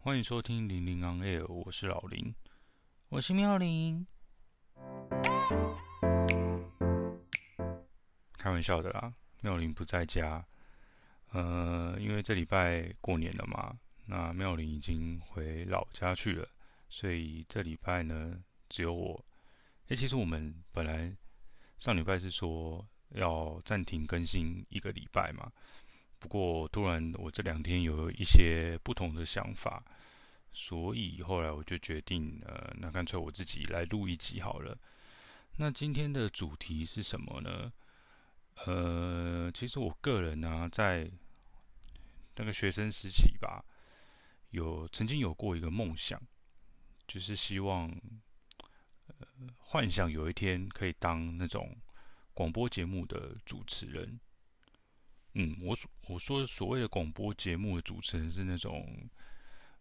欢迎收听零零 on air，我是老林，我是妙玲。开玩笑的啦，妙玲不在家，呃，因为这礼拜过年了嘛，那妙玲已经回老家去了，所以这礼拜呢，只有我。诶，其实我们本来上礼拜是说要暂停更新一个礼拜嘛。不过突然，我这两天有一些不同的想法，所以后来我就决定，呃，那干脆我自己来录一集好了。那今天的主题是什么呢？呃，其实我个人呢、在那个学生时期吧，有曾经有过一个梦想，就是希望，呃，幻想有一天可以当那种广播节目的主持人。嗯，我所我说的所谓的广播节目的主持人是那种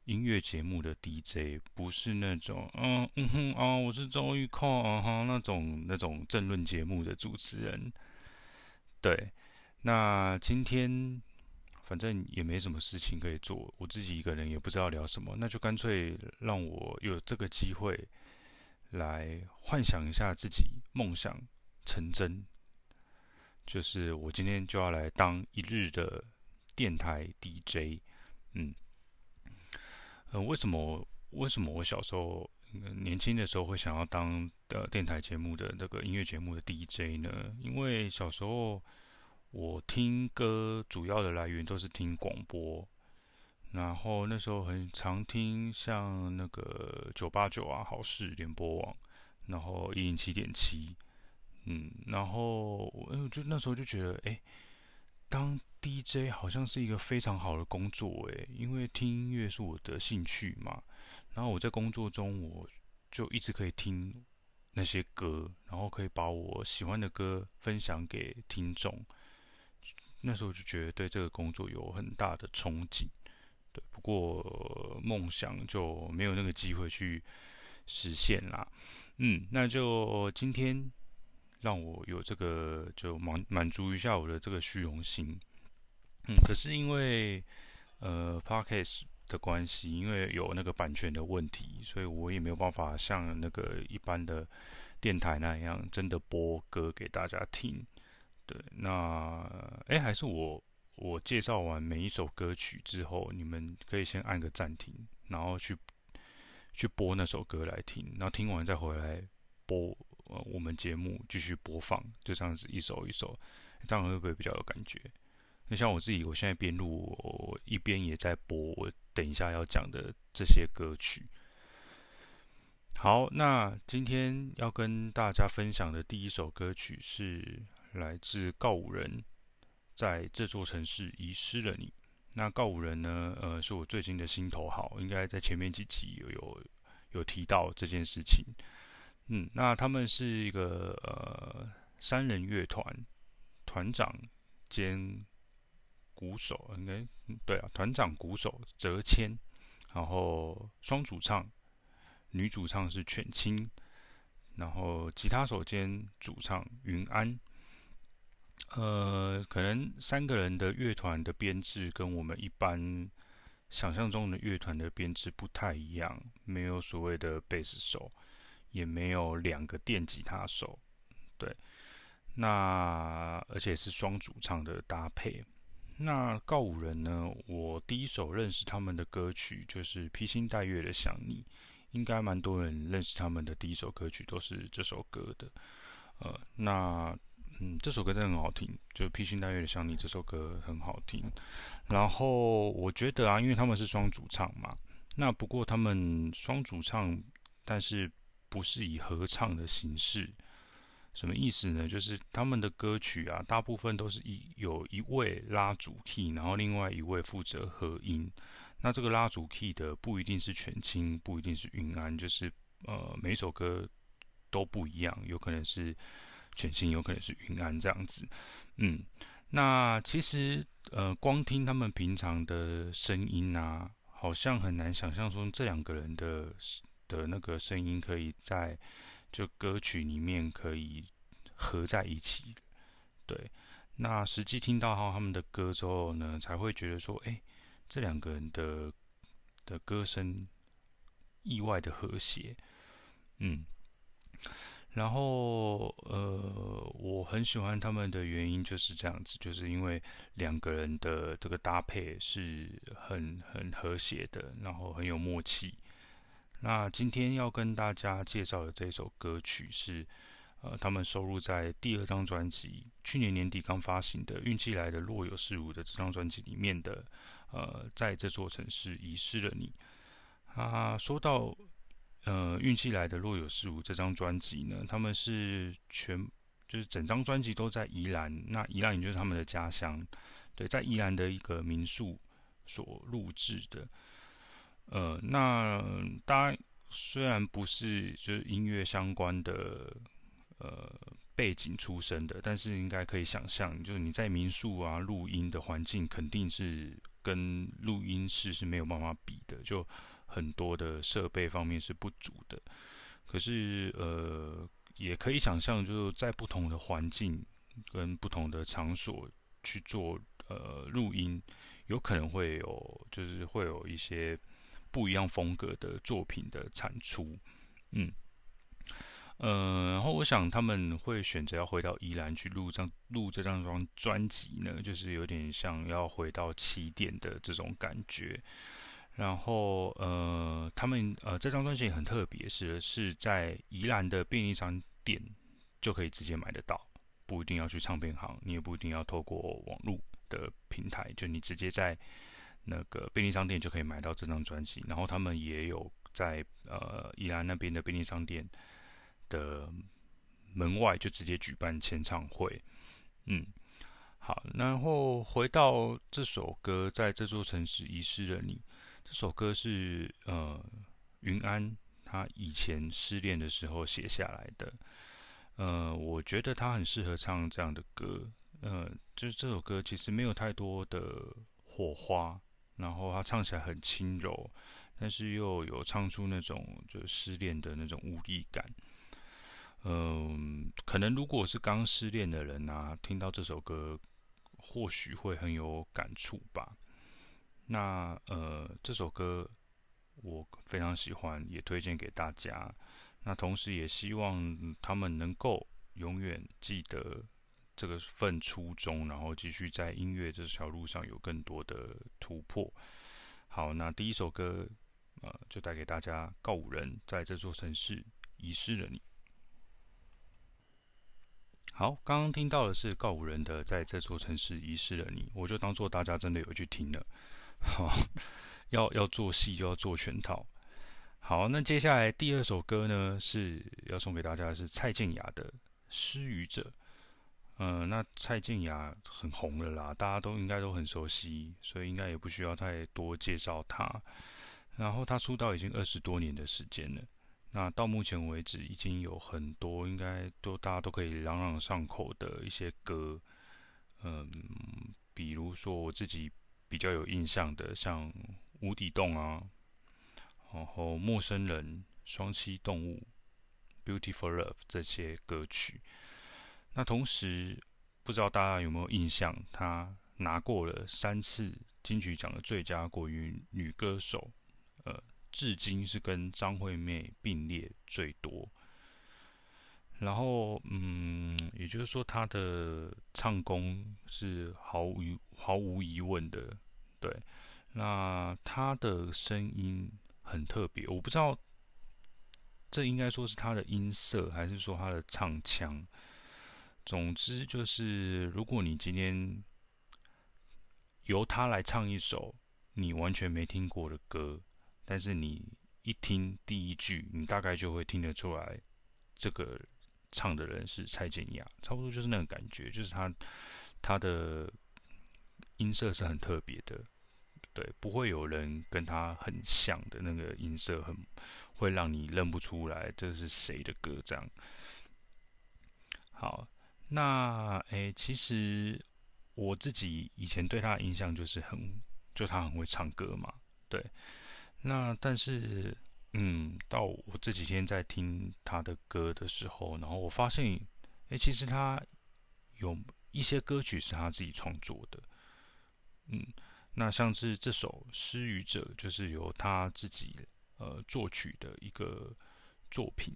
音乐节目的 DJ，不是那种嗯嗯哼啊，我是周玉蔻啊哈那种那种政论节目的主持人。对，那今天反正也没什么事情可以做，我自己一个人也不知道聊什么，那就干脆让我有这个机会来幻想一下自己梦想成真。就是我今天就要来当一日的电台 DJ，嗯，呃，为什么为什么我小时候年轻的时候会想要当的电台节目的那个音乐节目的 DJ 呢？因为小时候我听歌主要的来源都是听广播，然后那时候很常听像那个九八九啊、好事联播网，然后一零七点七。嗯，然后我就那时候就觉得，哎，当 DJ 好像是一个非常好的工作，哎，因为听音乐是我的兴趣嘛。然后我在工作中，我就一直可以听那些歌，然后可以把我喜欢的歌分享给听众。那时候就觉得对这个工作有很大的憧憬，对，不过梦想就没有那个机会去实现啦。嗯，那就今天。让我有这个就满满足一下我的这个虚荣心，嗯，可是因为呃 Podcast 的关系，因为有那个版权的问题，所以我也没有办法像那个一般的电台那样真的播歌给大家听。对，那哎，还是我我介绍完每一首歌曲之后，你们可以先按个暂停，然后去去播那首歌来听，然后听完再回来播。呃，我们节目继续播放，就这样子一首一首，这样会不会比较有感觉？那像我自己，我现在边录，我一边也在播我等一下要讲的这些歌曲。好，那今天要跟大家分享的第一首歌曲是来自告五人，在这座城市遗失了你。那告五人呢？呃，是我最近的心头好，应该在前面几集有有有提到这件事情。嗯，那他们是一个呃三人乐团，团长兼鼓手，应该对啊，团长鼓手泽谦，然后双主唱，女主唱是犬青，然后吉他手兼主唱云安，呃，可能三个人的乐团的编制跟我们一般想象中的乐团的编制不太一样，没有所谓的贝斯手。也没有两个电吉他手，对，那而且是双主唱的搭配。那告五人呢？我第一首认识他们的歌曲就是《披星戴月的想你》，应该蛮多人认识他们的第一首歌曲都是这首歌的。呃，那嗯，这首歌真的很好听，就《披星戴月的想你》这首歌很好听。然后我觉得啊，因为他们是双主唱嘛，那不过他们双主唱，但是。不是以合唱的形式，什么意思呢？就是他们的歌曲啊，大部分都是一有一位拉主 key，然后另外一位负责和音。那这个拉主 key 的不一定是全清，不一定是云安，就是呃每首歌都不一样，有可能是全清，有可能是云安这样子。嗯，那其实呃光听他们平常的声音啊，好像很难想象说这两个人的。的那个声音可以在就歌曲里面可以合在一起，对。那实际听到他们的歌之后呢，才会觉得说，哎，这两个人的的歌声意外的和谐，嗯。然后，呃，我很喜欢他们的原因就是这样子，就是因为两个人的这个搭配是很很和谐的，然后很有默契。那今天要跟大家介绍的这首歌曲是，呃，他们收录在第二张专辑，去年年底刚发行的《运气来的若有似无》的这张专辑里面的，呃，在这座城市遗失了你。啊，说到。呃，运气来的若有似无这张专辑呢，他们是全就是整张专辑都在宜兰，那宜兰也就是他们的家乡，对，在宜兰的一个民宿所录制的。呃，那大家虽然不是就是音乐相关的呃背景出身的，但是应该可以想象，就是你在民宿啊录音的环境肯定是跟录音室是没有办法比的，就。很多的设备方面是不足的，可是呃，也可以想象，就是在不同的环境跟不同的场所去做呃录音，有可能会有就是会有一些不一样风格的作品的产出，嗯，呃，然后我想他们会选择要回到宜兰去录这录这张专专辑呢，就是有点像要回到起点的这种感觉。然后，呃，他们呃这张专辑也很特别，是是在宜兰的便利商店就可以直接买得到，不一定要去唱片行，你也不一定要透过网络的平台，就你直接在那个便利商店就可以买到这张专辑。然后他们也有在呃宜兰那边的便利商店的门外就直接举办签唱会，嗯，好，然后回到这首歌，在这座城市遗失了你。这首歌是呃云安他以前失恋的时候写下来的，呃，我觉得他很适合唱这样的歌，呃，就是这首歌其实没有太多的火花，然后他唱起来很轻柔，但是又有唱出那种就失恋的那种无力感，嗯、可能如果是刚失恋的人啊，听到这首歌或许会很有感触吧。那呃，这首歌我非常喜欢，也推荐给大家。那同时也希望他们能够永远记得这个份初衷，然后继续在音乐这条路上有更多的突破。好，那第一首歌呃，就带给大家告五人在这座城市遗失了你。好，刚刚听到的是告五人的在这座城市遗失了你，我就当做大家真的有去听了。好，要要做戏就要做全套。好，那接下来第二首歌呢，是要送给大家的是蔡健雅的《失语者》。嗯、那蔡健雅很红了啦，大家都应该都很熟悉，所以应该也不需要太多介绍她。然后她出道已经二十多年的时间了，那到目前为止已经有很多应该都大家都可以朗朗上口的一些歌。嗯，比如说我自己。比较有印象的，像《无底洞》啊，然后《陌生人》、《双栖动物》、《Beautiful Love》这些歌曲。那同时，不知道大家有没有印象，她拿过了三次金曲奖的最佳国语女歌手，呃，至今是跟张惠妹并列最多。然后，嗯，也就是说，她的唱功是毫无毫无疑问的，对。那她的声音很特别，我不知道这应该说是她的音色，还是说她的唱腔。总之，就是如果你今天由他来唱一首你完全没听过的歌，但是你一听第一句，你大概就会听得出来这个。唱的人是蔡健雅，差不多就是那种感觉，就是他他的音色是很特别的，对，不会有人跟他很像的那个音色，很会让你认不出来这是谁的歌这样。好，那诶，其实我自己以前对他的印象就是很，就他很会唱歌嘛，对，那但是。嗯，到我这几天在听他的歌的时候，然后我发现，哎，其实他有一些歌曲是他自己创作的。嗯，那像是这首《失语者》，就是由他自己呃作曲的一个作品。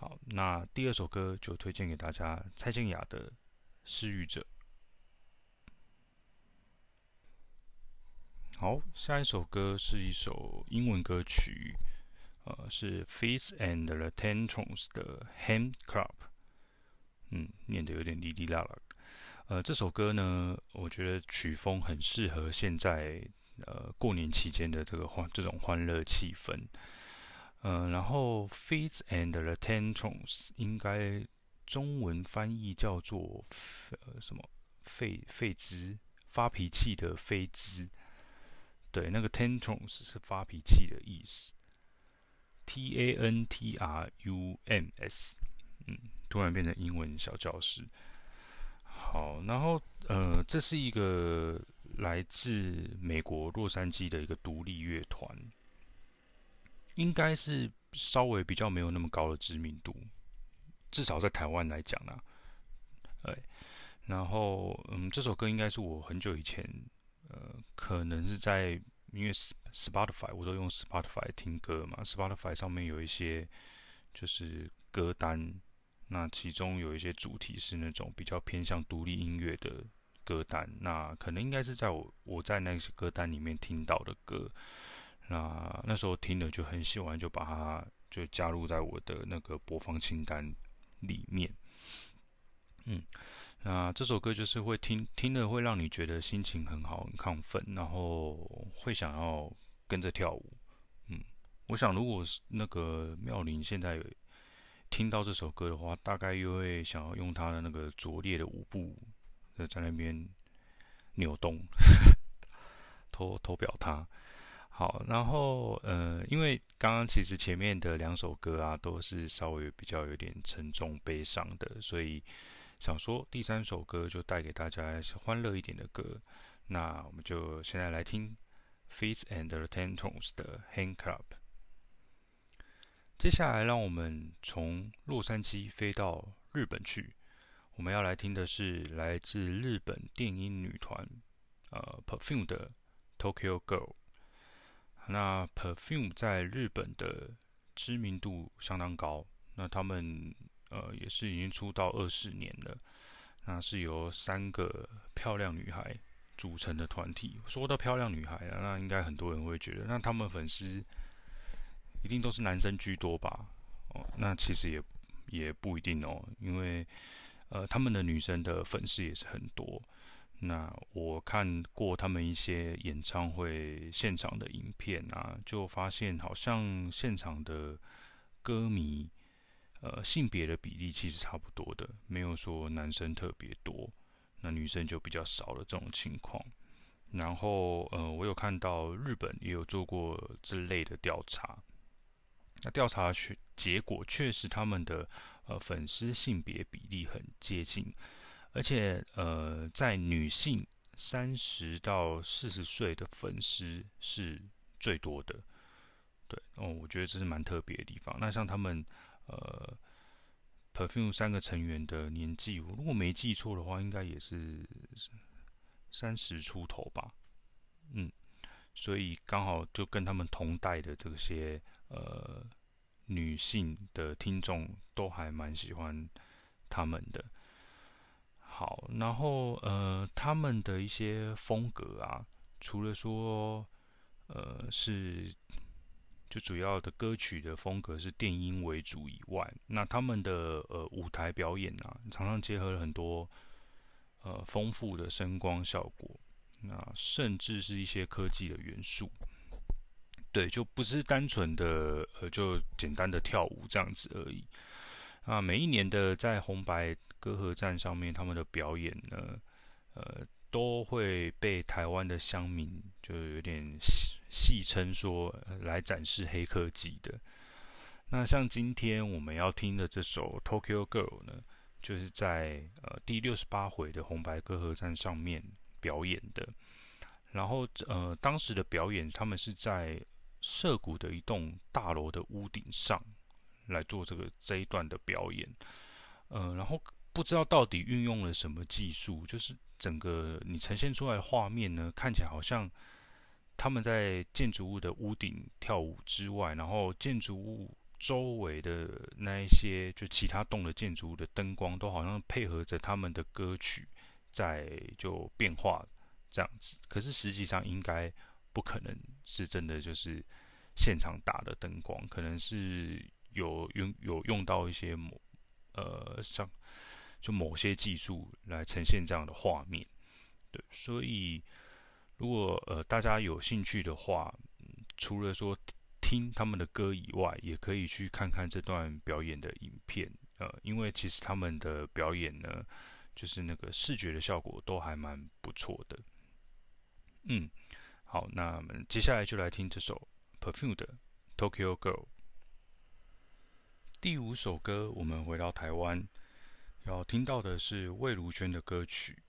好，那第二首歌就推荐给大家，蔡健雅的《失语者》。好，下一首歌是一首英文歌曲，呃，是 fits and the Tantrums 的《Hand Club》。嗯，念得有点哩哩啦啦。呃，这首歌呢，我觉得曲风很适合现在呃过年期间的这个欢这种欢乐气氛。嗯、然后 Fitz and the Tantrums 应该中文翻译叫做呃什么？费费兹发脾气的费兹。对，那个 Tantrums 是发脾气的意思。T A N T R U M S。嗯，突然变成英文小教室。好，然后呃，这是一个来自美国洛杉矶的一个独立乐团，应该是稍微比较没有那么高的知名度，至少在台湾来讲呢。对，然后嗯，这首歌应该是我很久以前，呃，可能是在因为 Spotify 我都用 Spotify 听歌嘛，Spotify 上面有一些就是歌单。那其中有一些主题是那种比较偏向独立音乐的歌单，那可能应该是在我我在那些歌单里面听到的歌，那那时候听了就很喜欢，就把它就加入在我的那个播放清单里面。嗯，那这首歌就是会听听了会让你觉得心情很好、很亢奋，然后会想要跟着跳舞。嗯，我想如果是那个妙龄现在。听到这首歌的话，大概又会想要用他的那个拙劣的舞步，在那边扭动，偷偷表他。好，然后呃，因为刚刚其实前面的两首歌啊，都是稍微比较有点沉重悲伤的，所以想说第三首歌就带给大家是欢乐一点的歌。那我们就现在来听 Fitz and the Tantrums 的 Hand Club。接下来，让我们从洛杉矶飞到日本去。我们要来听的是来自日本电音女团呃 Perfume 的 Tokyo Girl。那 Perfume 在日本的知名度相当高。那他们呃也是已经出道二十年了。那是由三个漂亮女孩组成的团体。说到漂亮女孩啊，那应该很多人会觉得，那他们粉丝。一定都是男生居多吧？哦，那其实也也不一定哦，因为呃，他们的女生的粉丝也是很多。那我看过他们一些演唱会现场的影片啊，就发现好像现场的歌迷呃性别的比例其实差不多的，没有说男生特别多，那女生就比较少的这种情况。然后呃，我有看到日本也有做过这类的调查。那调查结结果确实，他们的呃粉丝性别比例很接近，而且呃在女性三十到四十岁的粉丝是最多的。对，哦，我觉得这是蛮特别的地方。那像他们呃 Perfume 三个成员的年纪，我如果没记错的话，应该也是三十出头吧。嗯，所以刚好就跟他们同代的这些。呃，女性的听众都还蛮喜欢他们的。好，然后呃，他们的一些风格啊，除了说呃是就主要的歌曲的风格是电音为主以外，那他们的呃舞台表演啊，常常结合了很多呃丰富的声光效果，那甚至是一些科技的元素。对，就不是单纯的呃，就简单的跳舞这样子而已。啊，每一年的在红白歌合战上面，他们的表演呢，呃，都会被台湾的乡民就有点戏称说来展示黑科技的。那像今天我们要听的这首《Tokyo Girl》呢，就是在呃第六十八回的红白歌合战上面表演的。然后呃，当时的表演，他们是在涩谷的一栋大楼的屋顶上来做这个这一段的表演，呃，然后不知道到底运用了什么技术，就是整个你呈现出来的画面呢，看起来好像他们在建筑物的屋顶跳舞之外，然后建筑物周围的那一些就其他栋的建筑物的灯光都好像配合着他们的歌曲在就变化这样子。可是实际上应该不可能是真的，就是现场打的灯光，可能是有用有用到一些某呃像。就某些技术来呈现这样的画面，对，所以如果呃大家有兴趣的话，除了说听他们的歌以外，也可以去看看这段表演的影片，呃，因为其实他们的表演呢，就是那个视觉的效果都还蛮不错的。嗯，好，那我们接下来就来听这首 Perfume 的 Tokyo Girl。第五首歌，我们回到台湾。要听到的是魏如萱的歌曲，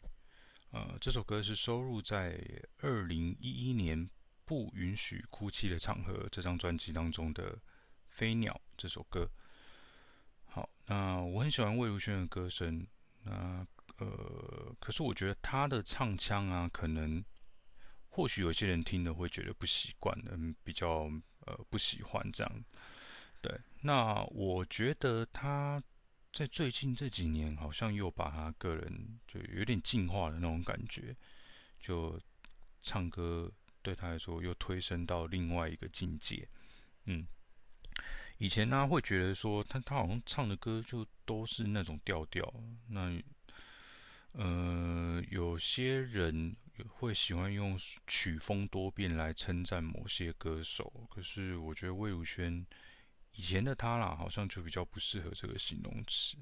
呃，这首歌是收录在二零一一年《不允许哭泣的场合》这张专辑当中的《飞鸟》这首歌。好，那我很喜欢魏如萱的歌声，那呃，可是我觉得她的唱腔啊，可能或许有些人听了会觉得不习惯，嗯，比较呃不喜欢这样。对，那我觉得他。在最近这几年，好像又把他个人就有点进化的那种感觉，就唱歌对他来说又推升到另外一个境界。嗯，以前呢会觉得说他他好像唱的歌就都是那种调调，那呃有些人会喜欢用曲风多变来称赞某些歌手，可是我觉得魏如萱。以前的他啦，好像就比较不适合这个形容词。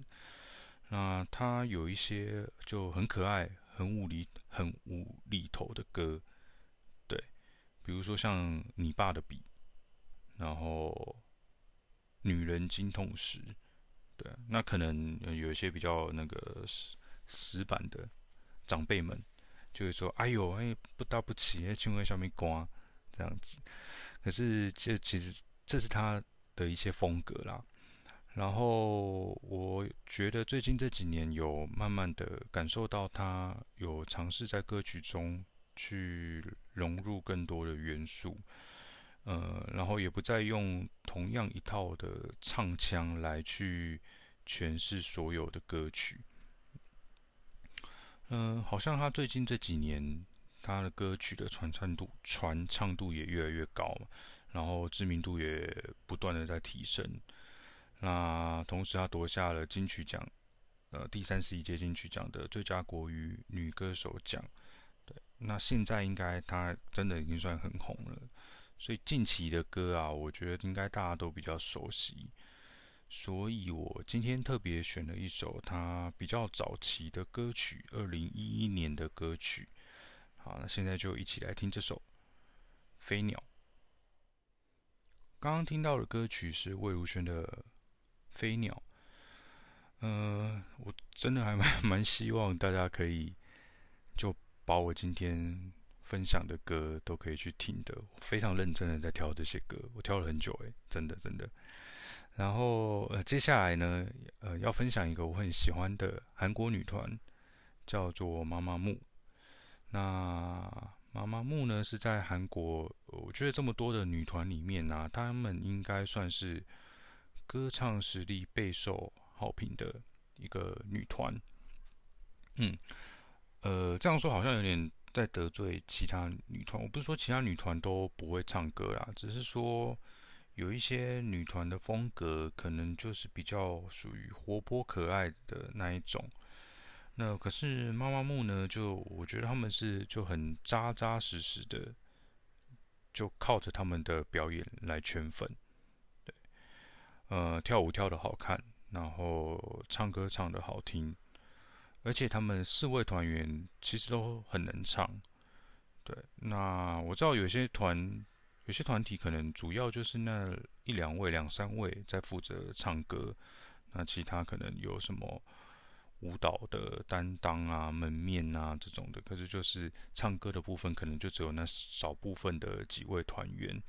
那他有一些就很可爱、很无厘、很无厘头的歌，对，比如说像你爸的笔，然后女人经痛时，对，那可能有一些比较那个死死板的长辈们就会说：“哎呦，哎，不搭不起，哎，请问下面瓜这样子。”可是这其实这是他。的一些风格啦，然后我觉得最近这几年有慢慢的感受到他有尝试在歌曲中去融入更多的元素，呃，然后也不再用同样一套的唱腔来去诠释所有的歌曲。嗯、好像他最近这几年他的歌曲的传唱度、传唱度也越来越高。然后知名度也不断的在提升，那同时他夺下了金曲奖，呃，第三十一届金曲奖的最佳国语女歌手奖，对，那现在应该他真的已经算很红了，所以近期的歌啊，我觉得应该大家都比较熟悉，所以我今天特别选了一首他比较早期的歌曲，二零一一年的歌曲，好，那现在就一起来听这首《飞鸟》。刚刚听到的歌曲是魏如萱的《飞鸟》。呃，我真的还蛮蛮希望大家可以就把我今天分享的歌都可以去听的。我非常认真的在挑这些歌，我挑了很久，诶，真的真的。然后呃，接下来呢，呃，要分享一个我很喜欢的韩国女团，叫做妈妈木。那妈妈木呢，是在韩国，我觉得这么多的女团里面啊，她们应该算是歌唱实力备受好评的一个女团。嗯，呃，这样说好像有点在得罪其他女团。我不是说其他女团都不会唱歌啦，只是说有一些女团的风格可能就是比较属于活泼可爱的那一种。那可是妈妈木呢？就我觉得他们是就很扎扎实实的，就靠着他们的表演来圈粉。对，呃，跳舞跳得好看，然后唱歌唱得好听，而且他们四位团员其实都很能唱。对，那我知道有些团、有些团体可能主要就是那一两位、两三位在负责唱歌，那其他可能有什么？舞蹈的担当啊，门面啊这种的，可是就是唱歌的部分，可能就只有那少部分的几位团员。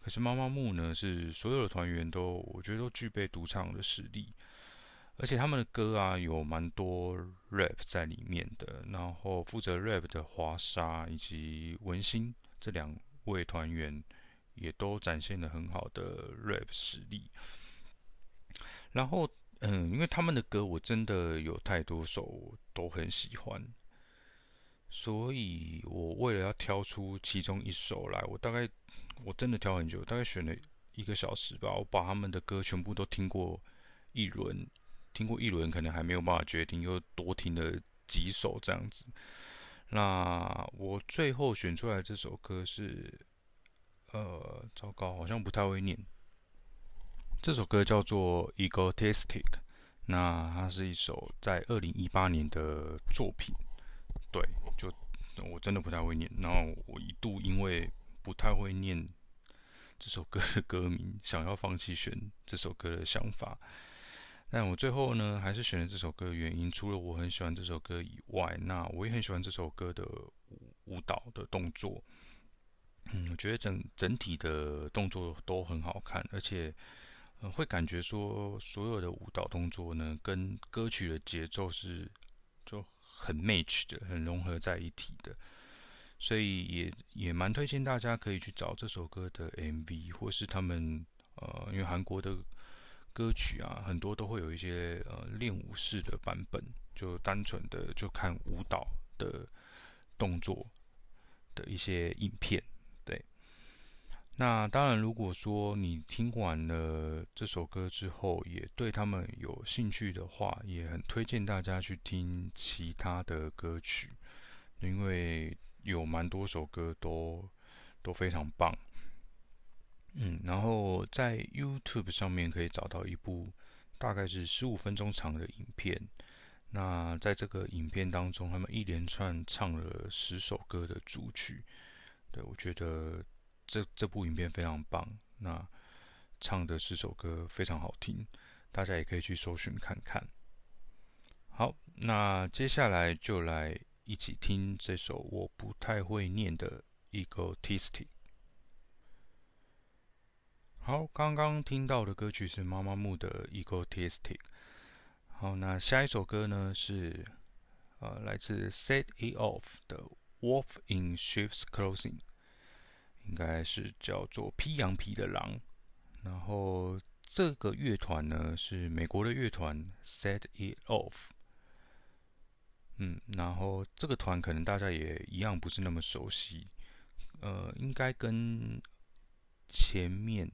可是妈妈木呢，是所有的团员都，我觉得都具备独唱的实力。而且他们的歌啊有蛮多 rap 在里面的。然后负责 rap 的华莎以及文心这两位团员也都展现了很好的 rap 实力。然后，嗯，因为他们的歌我真的有太多首都很喜欢，所以我为了要挑出其中一首来，我大概我真的挑很久，大概选了一个小时吧。我把他们的歌全部都听过一轮，听过一轮，可能还没有办法决定，又多听了几首这样子。那我最后选出来这首歌是，呃，糟糕，好像不太会念。这首歌叫做《Egotistic》，那它是一首在二零一八年的作品。对，就我真的不太会念，然后我一度因为不太会念这首歌的歌名，想要放弃选这首歌的想法。但我最后呢，还是选了这首歌的原因，除了我很喜欢这首歌以外，那我也很喜欢这首歌的舞舞蹈的动作。嗯，我觉得整整体的动作都很好看，而且。呃，会感觉说所有的舞蹈动作呢，跟歌曲的节奏是就很 match 的，很融合在一起的，所以也也蛮推荐大家可以去找这首歌的 MV，或是他们呃，因为韩国的歌曲啊，很多都会有一些呃练舞式的版本，就单纯的就看舞蹈的动作的一些影片。那当然，如果说你听完了这首歌之后，也对他们有兴趣的话，也很推荐大家去听其他的歌曲，因为有蛮多首歌都都非常棒。嗯，然后在 YouTube 上面可以找到一部大概是十五分钟长的影片。那在这个影片当中，他们一连串唱了十首歌的主曲。对，我觉得。这这部影片非常棒，那唱的十首歌非常好听，大家也可以去搜寻看看。好，那接下来就来一起听这首我不太会念的《Egotistic》。好，刚刚听到的歌曲是妈妈木的《Egotistic》。好，那下一首歌呢是呃来自 Set It Off 的《Wolf in Sheep's Clothing》。应该是叫做披羊皮的狼，然后这个乐团呢是美国的乐团 Set It Off，嗯，然后这个团可能大家也一样不是那么熟悉，呃，应该跟前面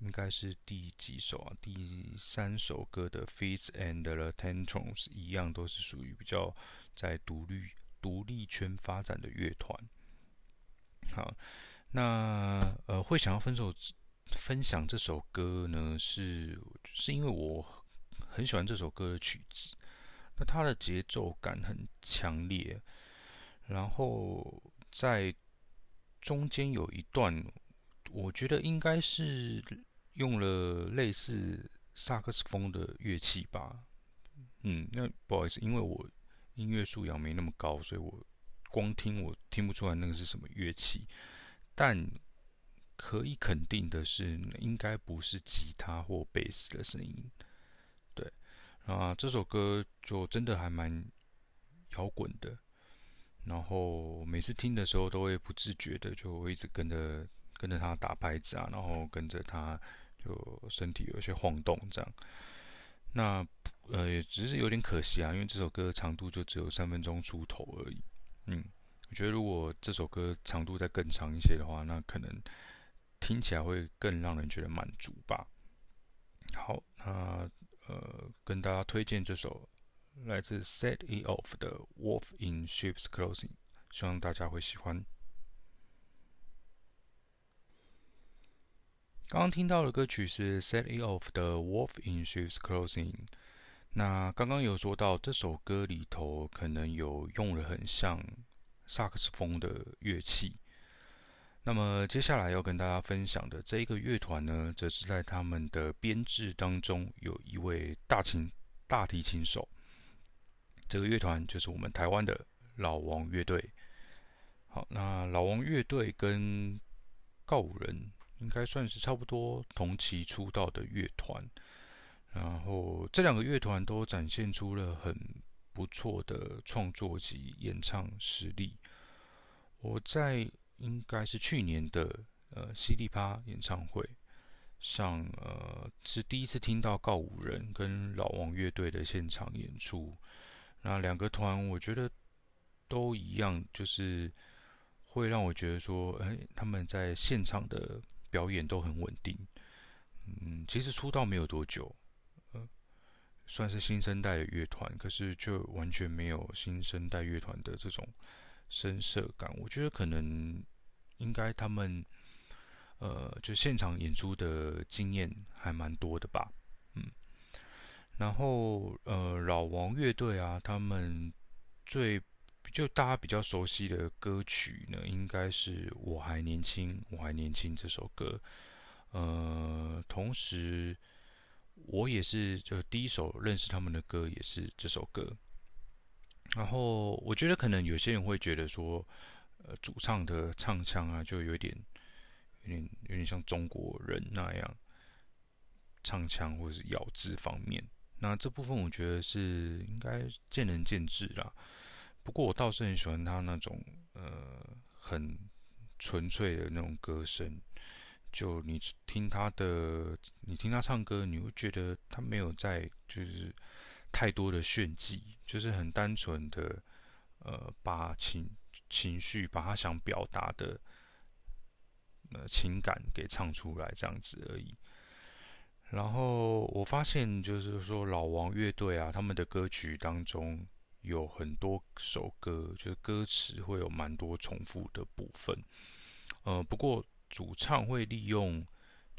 应该是第几首啊？第三首歌的 Fits and the Tantrums 一样，都是属于比较在独立独立圈发展的乐团，好。那呃，会想要分手分享这首歌呢，是是因为我很喜欢这首歌的曲子，那它的节奏感很强烈，然后在中间有一段，我觉得应该是用了类似萨克斯风的乐器吧，嗯，那不好意思，因为我音乐素养没那么高，所以我光听我听不出来那个是什么乐器。但可以肯定的是，应该不是吉他或贝斯的声音。对啊，这首歌就真的还蛮摇滚的。然后每次听的时候，都会不自觉的就会一直跟着跟着他打拍子啊，然后跟着他就身体有些晃动这样。那呃，只是有点可惜啊，因为这首歌长度就只有三分钟出头而已。嗯。我觉得如果这首歌长度再更长一些的话，那可能听起来会更让人觉得满足吧。好，那呃，跟大家推荐这首来自 Set It Off 的《Wolf in Sheep's Clothing》，希望大家会喜欢。刚刚听到的歌曲是 Set It Off 的《Wolf in Sheep's Clothing》。那刚刚有说到这首歌里头可能有用了很像。萨克斯风的乐器。那么接下来要跟大家分享的这一个乐团呢，则是在他们的编制当中有一位大琴大提琴手。这个乐团就是我们台湾的老王乐队。好，那老王乐队跟告五人应该算是差不多同期出道的乐团。然后这两个乐团都展现出了很不错的创作及演唱实力。我在应该是去年的呃犀利趴演唱会上，呃是第一次听到告五人跟老王乐队的现场演出。那两个团我觉得都一样，就是会让我觉得说，哎，他们在现场的表演都很稳定。嗯，其实出道没有多久。呃算是新生代的乐团，可是就完全没有新生代乐团的这种深色感。我觉得可能应该他们呃，就现场演出的经验还蛮多的吧。嗯，然后呃，老王乐队啊，他们最就大家比较熟悉的歌曲呢，应该是《我还年轻，我还年轻》这首歌。呃，同时。我也是，就第一首认识他们的歌也是这首歌。然后我觉得可能有些人会觉得说，呃，主唱的唱腔啊，就有点、有点、有点像中国人那样唱腔，或是咬字方面。那这部分我觉得是应该见仁见智啦。不过我倒是很喜欢他那种呃很纯粹的那种歌声。就你听他的，你听他唱歌，你会觉得他没有在就是太多的炫技，就是很单纯的，呃，把情情绪，把他想表达的呃情感给唱出来这样子而已。然后我发现，就是说老王乐队啊，他们的歌曲当中有很多首歌，就是歌词会有蛮多重复的部分。呃，不过。主唱会利用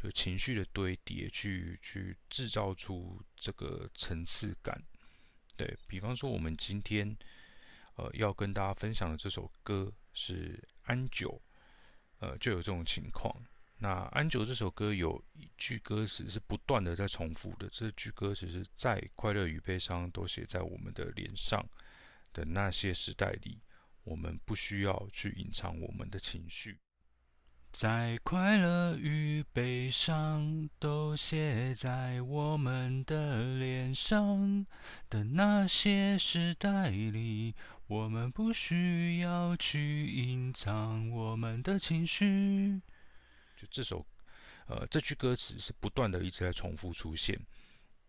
就情绪的堆叠去去制造出这个层次感，对，比方说我们今天呃要跟大家分享的这首歌是《安久》，呃就有这种情况。那《安久》这首歌有一句歌词是不断的在重复的，这句歌词是在快乐与悲伤都写在我们的脸上的那些时代里，我们不需要去隐藏我们的情绪。在快乐与悲伤都写在我们的脸上的那些时代里，我们不需要去隐藏我们的情绪。就这首，呃，这句歌词是不断的一直在重复出现，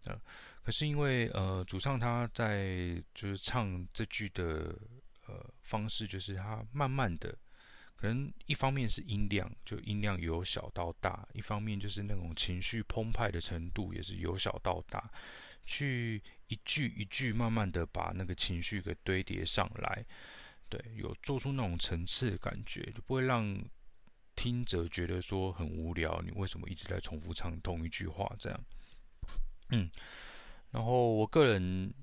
呃，可是因为呃，主唱他在就是唱这句的呃方式，就是他慢慢的。可能一方面是音量，就音量由小到大；一方面就是那种情绪澎湃的程度，也是由小到大，去一句一句慢慢的把那个情绪给堆叠上来。对，有做出那种层次的感觉，就不会让听者觉得说很无聊。你为什么一直在重复唱同一句话？这样，嗯，然后我个人。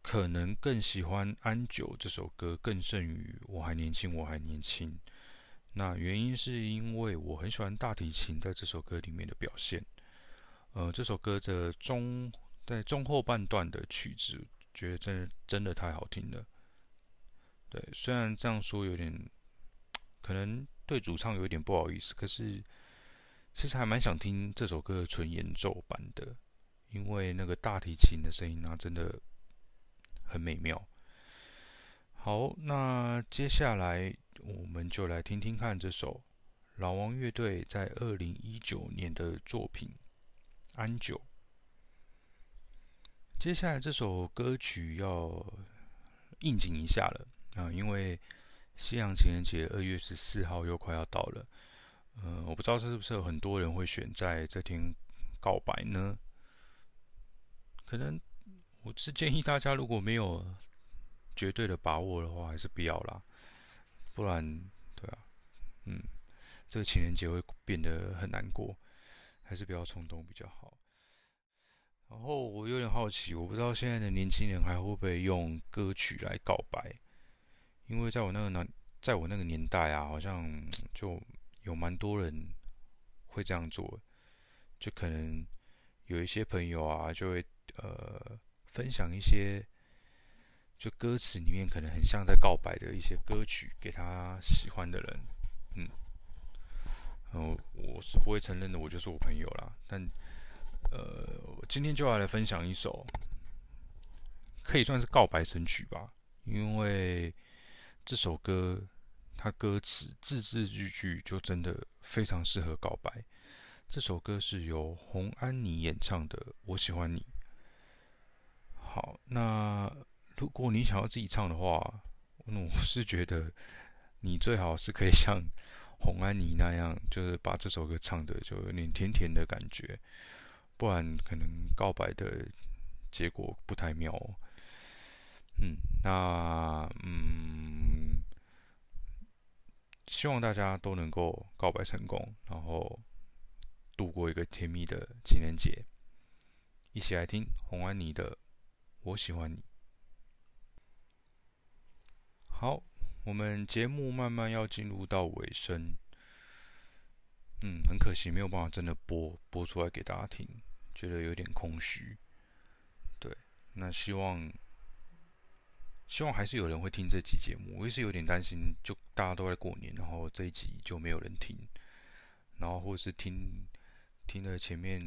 可能更喜欢《安久》这首歌，更胜于《我还年轻，我还年轻》。那原因是因为我很喜欢大提琴在这首歌里面的表现。呃，这首歌的中在中后半段的曲子，觉得真的真的太好听了。对，虽然这样说有点可能对主唱有点不好意思，可是其实还蛮想听这首歌的纯演奏版的，因为那个大提琴的声音啊，真的。很美妙。好，那接下来我们就来听听看这首老王乐队在二零一九年的作品《安久》。接下来这首歌曲要应景一下了啊，因为西洋情人节二月十四号又快要到了。呃，我不知道是不是有很多人会选在这天告白呢？可能。我是建议大家，如果没有绝对的把握的话，还是不要啦，不然，对啊，嗯，这个情人节会变得很难过，还是不要冲动比较好。然后我有点好奇，我不知道现在的年轻人还会不会用歌曲来告白，因为在我那个年，在我那个年代啊，好像就有蛮多人会这样做，就可能有一些朋友啊，就会呃。分享一些，就歌词里面可能很像在告白的一些歌曲给他喜欢的人，嗯，然后我是不会承认的，我就是我朋友啦。但呃，我今天就要来分享一首，可以算是告白神曲吧，因为这首歌它歌词字字句句就真的非常适合告白。这首歌是由洪安妮演唱的，《我喜欢你》。好，那如果你想要自己唱的话，那我是觉得你最好是可以像红安妮那样，就是把这首歌唱的就有点甜甜的感觉。不然可能告白的结果不太妙哦。嗯，那嗯，希望大家都能够告白成功，然后度过一个甜蜜的情人节。一起来听红安妮的《我喜欢你》。好，我们节目慢慢要进入到尾声。嗯，很可惜没有办法真的播播出来给大家听。觉得有点空虚，对，那希望希望还是有人会听这期节目。我也是有点担心，就大家都在过年，然后这一集就没有人听，然后或是听听了前面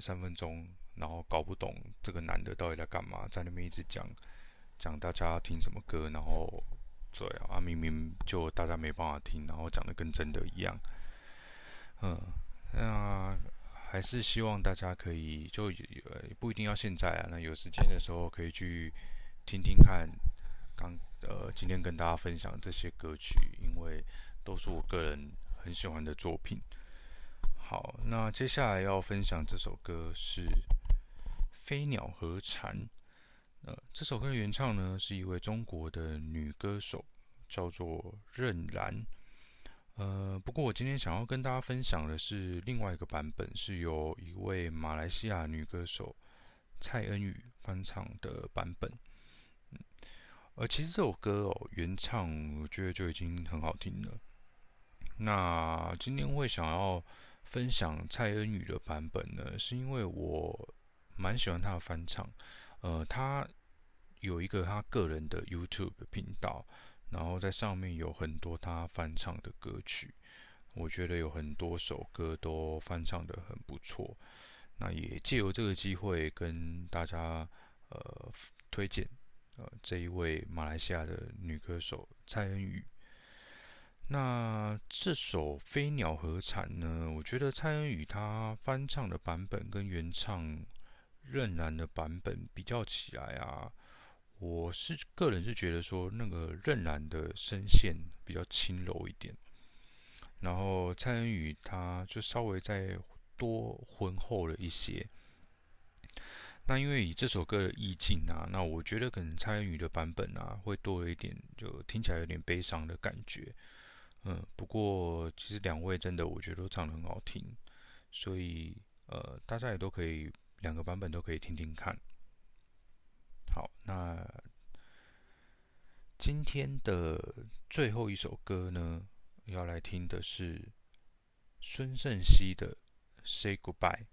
三分钟，然后搞不懂这个男的到底在干嘛，在那边一直讲讲大家要听什么歌，然后对啊，明明就大家没办法听，然后讲的跟真的一样，嗯，那。还是希望大家可以就呃不一定要现在啊，那有时间的时候可以去听听看刚呃今天跟大家分享这些歌曲，因为都是我个人很喜欢的作品。好，那接下来要分享这首歌是《飞鸟和蝉》。呃，这首歌的原唱呢是一位中国的女歌手，叫做任然。呃，不过我今天想要跟大家分享的是另外一个版本，是由一位马来西亚女歌手蔡恩宇翻唱的版本。呃，其实这首歌哦，原唱我觉得就已经很好听了。那今天会想要分享蔡恩宇的版本呢，是因为我蛮喜欢他的翻唱。呃，他有一个他个人的 YouTube 频道。然后在上面有很多他翻唱的歌曲，我觉得有很多首歌都翻唱得很不错。那也借由这个机会跟大家呃推荐呃这一位马来西亚的女歌手蔡恩宇。那这首《飞鸟和蝉》呢，我觉得蔡恩宇她翻唱的版本跟原唱任然的版本比较起来啊。我是个人是觉得说，那个任然的声线比较轻柔一点，然后蔡恩宇他就稍微再多浑厚了一些。那因为以这首歌的意境啊，那我觉得可能蔡恩宇的版本啊会多了一点，就听起来有点悲伤的感觉。嗯，不过其实两位真的我觉得都唱得很好听，所以呃大家也都可以两个版本都可以听听看。好，那今天的最后一首歌呢，要来听的是孙盛希的《Say Goodbye》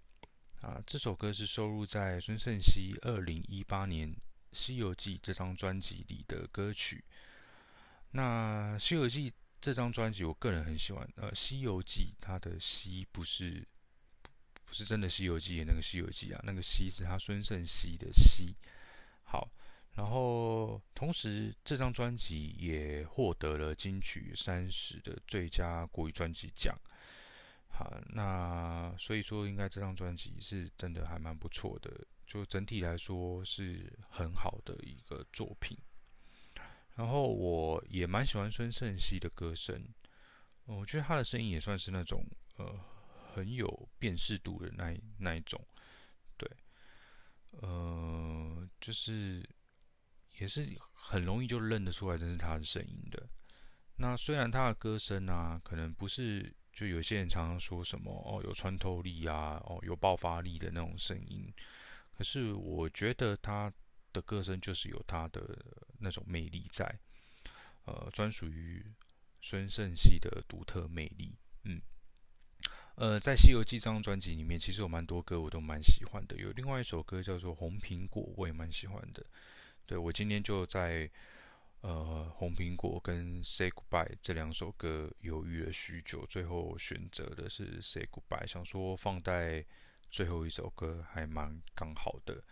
啊。这首歌是收录在孙盛希二零一八年《西游记》这张专辑里的歌曲。那《西游记》这张专辑，我个人很喜欢。呃，《西游记》它的“西”不是不是真的《西游记》那个《西游记》啊，那个“西”是他孙盛熙的“西”。好，然后同时这张专辑也获得了金曲三十的最佳国语专辑奖。好，那所以说应该这张专辑是真的还蛮不错的，就整体来说是很好的一个作品。然后我也蛮喜欢孙盛熙的歌声，我觉得他的声音也算是那种呃很有辨识度的那那一种。对呃，就是也是很容易就认得出来这是他的声音的。那虽然他的歌声啊，可能不是就有些人常常说什么哦，有穿透力啊，哦，有爆发力的那种声音，可是我觉得他的歌声就是有他的那种魅力在，呃，专属于孙盛希的独特魅力，嗯。呃，在《西游记》这张专辑里面，其实有蛮多歌我都蛮喜欢的。有另外一首歌叫做《红苹果》，我也蛮喜欢的。对，我今天就在呃《红苹果》跟《Say Goodbye》这两首歌犹豫了许久，最后选择的是《Say Goodbye》，想说放在最后一首歌还蛮刚好的。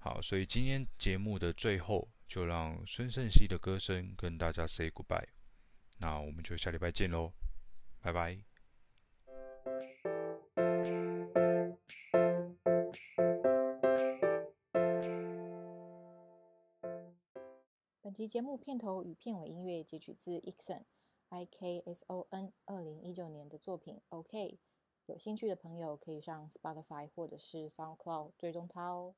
好，所以今天节目的最后，就让孙盛熙的歌声跟大家 say goodbye。那我们就下礼拜见喽，拜拜。本集节目片头与片尾音乐截取自 Ikson I K S O N 二零一九年的作品 OK。有兴趣的朋友可以上 Spotify 或者是 SoundCloud 追踪它哦。